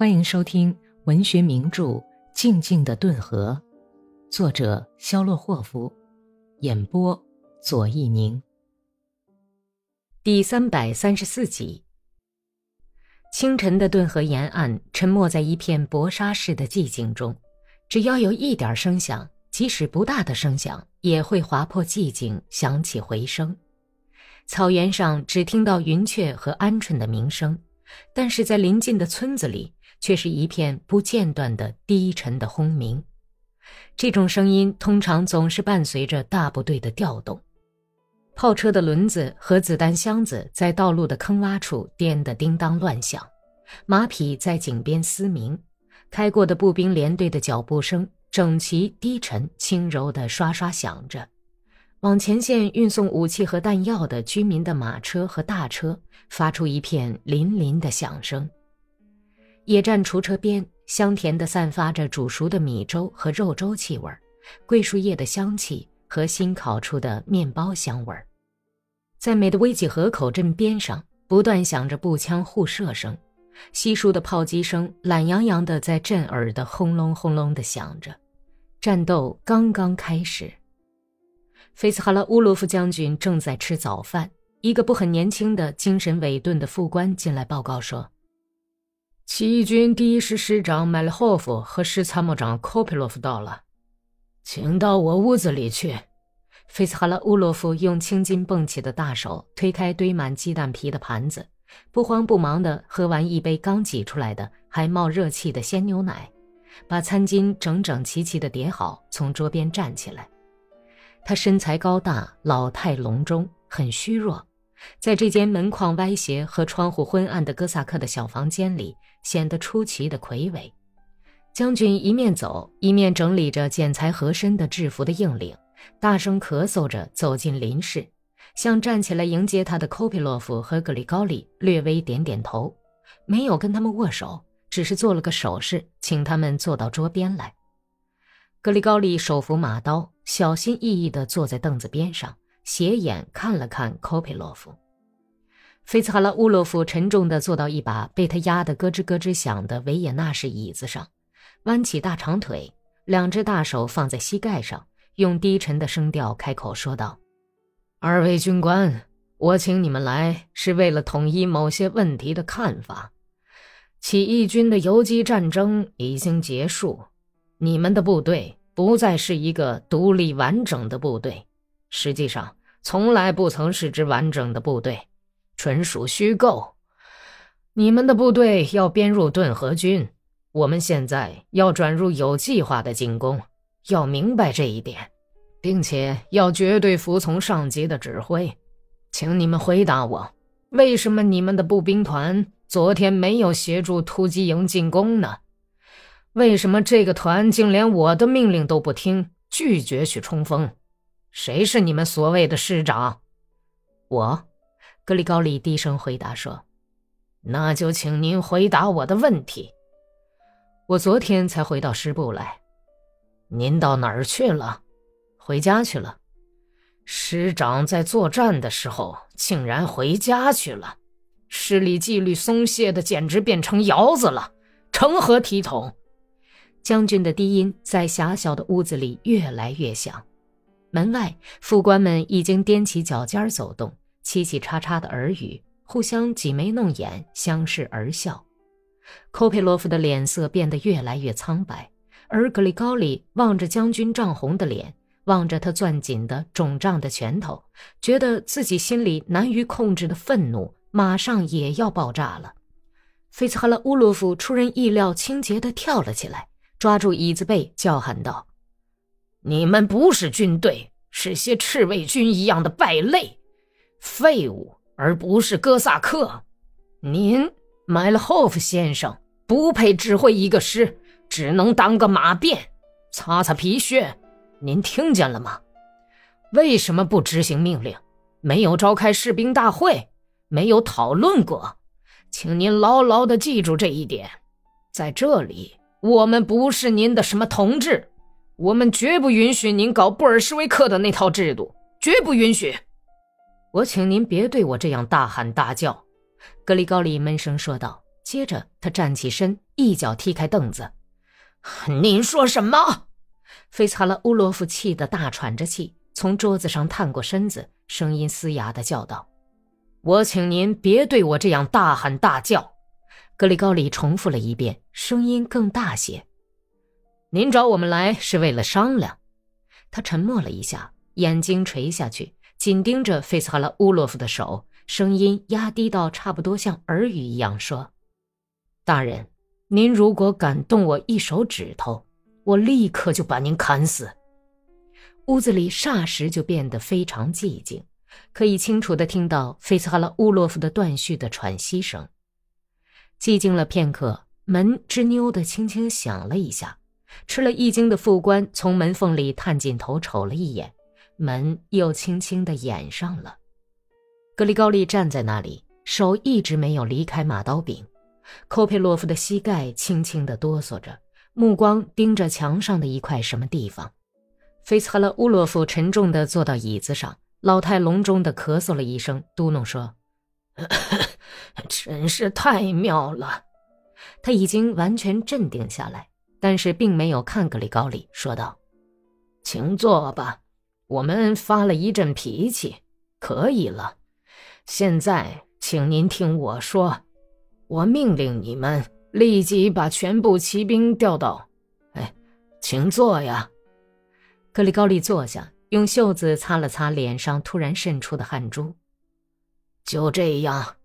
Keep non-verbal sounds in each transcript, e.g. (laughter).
欢迎收听文学名著《静静的顿河》，作者肖洛霍夫，演播左一宁。第三百三十四集。清晨的顿河沿岸沉没在一片薄纱似的寂静中，只要有一点声响，即使不大的声响，也会划破寂静，响起回声。草原上只听到云雀和鹌鹑的鸣声，但是在临近的村子里。却是一片不间断的低沉的轰鸣，这种声音通常总是伴随着大部队的调动。炮车的轮子和子弹箱子在道路的坑洼处颠得叮当乱响，马匹在井边嘶鸣，开过的步兵连队的脚步声整齐、低沉、轻柔地刷刷响着。往前线运送武器和弹药的居民的马车和大车发出一片林林的响声。野战厨车边，香甜地散发着煮熟的米粥和肉粥气味桂树叶的香气和新烤出的面包香味在美的威济河口镇边上，不断响着步枪互射声，稀疏的炮击声懒洋洋地在震耳的轰隆轰隆地响着。战斗刚刚开始。菲斯哈拉乌罗夫将军正在吃早饭，一个不很年轻的、精神萎顿的副官进来报告说。起义军第一师师长麦列霍夫和师参谋长科皮洛夫到了，请到我屋子里去。菲斯哈拉乌洛夫用青筋蹦起的大手推开堆满鸡蛋皮的盘子，不慌不忙地喝完一杯刚挤出来的还冒热气的鲜牛奶，把餐巾整整齐齐地叠好，从桌边站起来。他身材高大，老态龙钟，很虚弱，在这间门框歪斜和窗户昏暗的哥萨克的小房间里。显得出奇的魁伟。将军一面走，一面整理着剪裁合身的制服的硬领，大声咳嗽着走进林室，向站起来迎接他的科皮洛夫和格里高利略微点点头，没有跟他们握手，只是做了个手势，请他们坐到桌边来。格里高利手扶马刀，小心翼翼地坐在凳子边上，斜眼看了看科佩洛夫。菲茨哈拉乌洛夫沉重地坐到一把被他压得咯吱咯吱响的维也纳式椅子上，弯起大长腿，两只大手放在膝盖上，用低沉的声调开口说道：“二位军官，我请你们来是为了统一某些问题的看法。起义军的游击战争已经结束，你们的部队不再是一个独立完整的部队，实际上从来不曾是支完整的部队。”纯属虚构。你们的部队要编入顿河军，我们现在要转入有计划的进攻，要明白这一点，并且要绝对服从上级的指挥。请你们回答我，为什么你们的步兵团昨天没有协助突击营进攻呢？为什么这个团竟连我的命令都不听，拒绝去冲锋？谁是你们所谓的师长？我。格里高利低声回答说：“那就请您回答我的问题。我昨天才回到师部来。您到哪儿去了？回家去了。师长在作战的时候竟然回家去了，师里纪律松懈的简直变成窑子了，成何体统？”将军的低音在狭小的屋子里越来越响。门外，副官们已经踮起脚尖走动。嘁嘁喳喳的耳语，互相挤眉弄眼，相视而笑。科佩洛夫的脸色变得越来越苍白，而格里高利望着将军涨红的脸，望着他攥紧的肿胀的拳头，觉得自己心里难于控制的愤怒马上也要爆炸了。菲茨哈拉乌洛夫出人意料清洁地跳了起来，抓住椅子背，叫喊道：“你们不是军队，是些赤卫军一样的败类！”废物，而不是哥萨克。您，麦勒霍夫先生不配指挥一个师，只能当个马便，擦擦皮靴。您听见了吗？为什么不执行命令？没有召开士兵大会，没有讨论过。请您牢牢地记住这一点。在这里，我们不是您的什么同志，我们绝不允许您搞布尔什维克的那套制度，绝不允许。我请您别对我这样大喊大叫，”格里高利闷声说道，接着他站起身，一脚踢开凳子。您说什么？菲茨哈拉乌洛夫气得大喘着气，从桌子上探过身子，声音嘶哑的叫道：“我请您别对我这样大喊大叫。”格里高里重复了一遍，声音更大些：“您找我们来是为了商量。”他沉默了一下，眼睛垂下去，紧盯着费斯哈拉乌洛夫的手，声音压低到差不多像耳语一样说：“大人，您如果敢动我一手指头，我立刻就把您砍死。”屋子里霎时就变得非常寂静，可以清楚地听到费斯哈拉乌洛夫的断续的喘息声。寂静了片刻，门吱扭地轻轻响了一下。吃了一惊的副官从门缝里探进头瞅了一眼，门又轻轻地掩上了。格里高利站在那里，手一直没有离开马刀柄。寇佩洛夫的膝盖轻轻地哆嗦着，目光盯着墙上的一块什么地方。菲茨哈勒乌洛夫沉重地坐到椅子上，老态龙钟地咳嗽了一声，嘟哝说：“ (laughs) 真是太妙了。”他已经完全镇定下来。但是并没有看格里高里，说道：“请坐吧，我们发了一阵脾气，可以了。现在，请您听我说，我命令你们立即把全部骑兵调到……哎，请坐呀。”格里高利坐下，用袖子擦了擦脸上突然渗出的汗珠。就这样，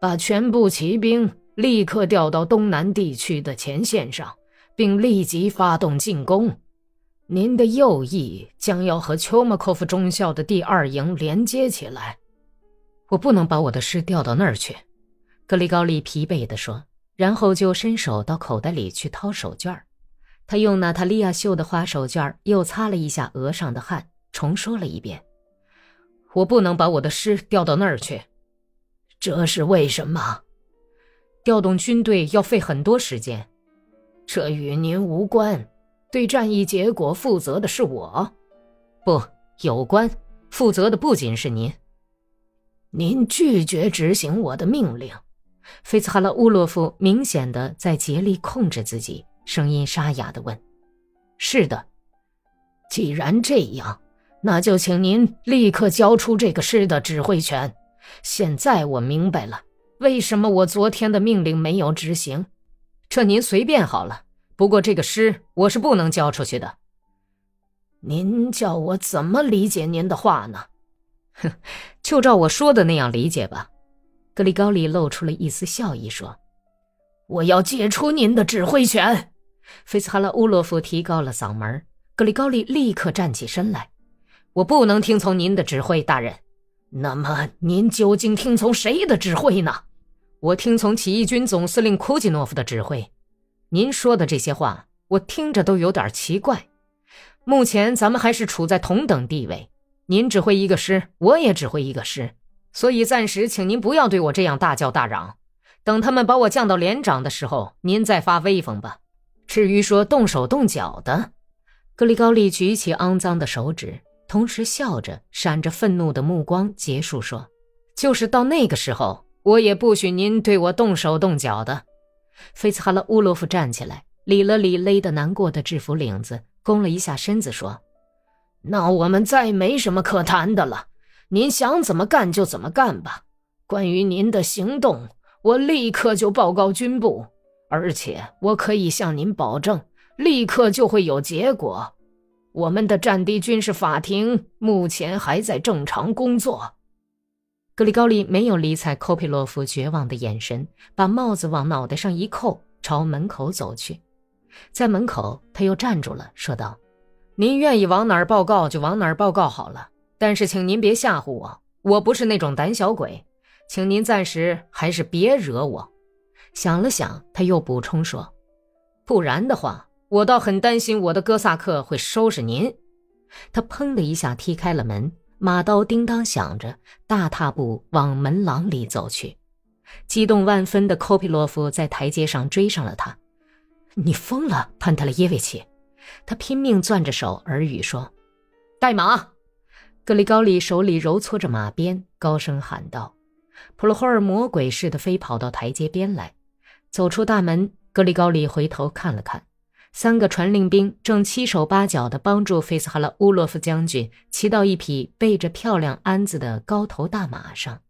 把全部骑兵立刻调到东南地区的前线上。并立即发动进攻。您的右翼将要和丘马科夫中校的第二营连接起来。我不能把我的师调到那儿去，格里高利疲惫地说，然后就伸手到口袋里去掏手绢他用娜塔莉亚绣的花手绢又擦了一下额上的汗，重说了一遍：“我不能把我的师调到那儿去。这是为什么？调动军队要费很多时间。”这与您无关，对战役结果负责的是我，不有关，负责的不仅是您。您拒绝执行我的命令，菲茨哈拉乌洛夫明显的在竭力控制自己，声音沙哑的问：“是的，既然这样，那就请您立刻交出这个师的指挥权。现在我明白了，为什么我昨天的命令没有执行。”这您随便好了，不过这个诗我是不能交出去的。您叫我怎么理解您的话呢？哼，就照我说的那样理解吧。格里高利露出了一丝笑意，说：“我要解除您的指挥权。”菲斯哈拉乌洛夫提高了嗓门。格里高利立刻站起身来：“我不能听从您的指挥，大人。那么您究竟听从谁的指挥呢？”我听从起义军总司令库季诺夫的指挥。您说的这些话，我听着都有点奇怪。目前咱们还是处在同等地位，您指挥一个师，我也指挥一个师，所以暂时请您不要对我这样大叫大嚷。等他们把我降到连长的时候，您再发威风吧。至于说动手动脚的，格里高利举起肮脏的手指，同时笑着，闪着愤怒的目光，结束说：“就是到那个时候。”我也不许您对我动手动脚的。菲茨哈勒乌洛夫站起来，理了理勒得难过的制服领子，弓了一下身子，说：“那我们再没什么可谈的了。您想怎么干就怎么干吧。关于您的行动，我立刻就报告军部，而且我可以向您保证，立刻就会有结果。我们的战地军事法庭目前还在正常工作。”格里高利没有理睬科佩洛夫绝望的眼神，把帽子往脑袋上一扣，朝门口走去。在门口，他又站住了，说道：“您愿意往哪儿报告就往哪儿报告好了，但是请您别吓唬我，我不是那种胆小鬼，请您暂时还是别惹我。”想了想，他又补充说：“不然的话，我倒很担心我的哥萨克会收拾您。”他砰的一下踢开了门。马刀叮当响着，大踏步往门廊里走去。激动万分的科皮洛夫在台阶上追上了他。“你疯了，潘特雷耶维奇！”他拼命攥着手，耳语说：“带马！”格里高里手里揉搓着马鞭，高声喊道。普罗霍尔魔鬼似的飞跑到台阶边来，走出大门，格里高里回头看了看，三个传令兵正七手八脚地帮助费斯哈拉乌洛夫将军骑到一匹背着漂亮鞍子的高头大马上。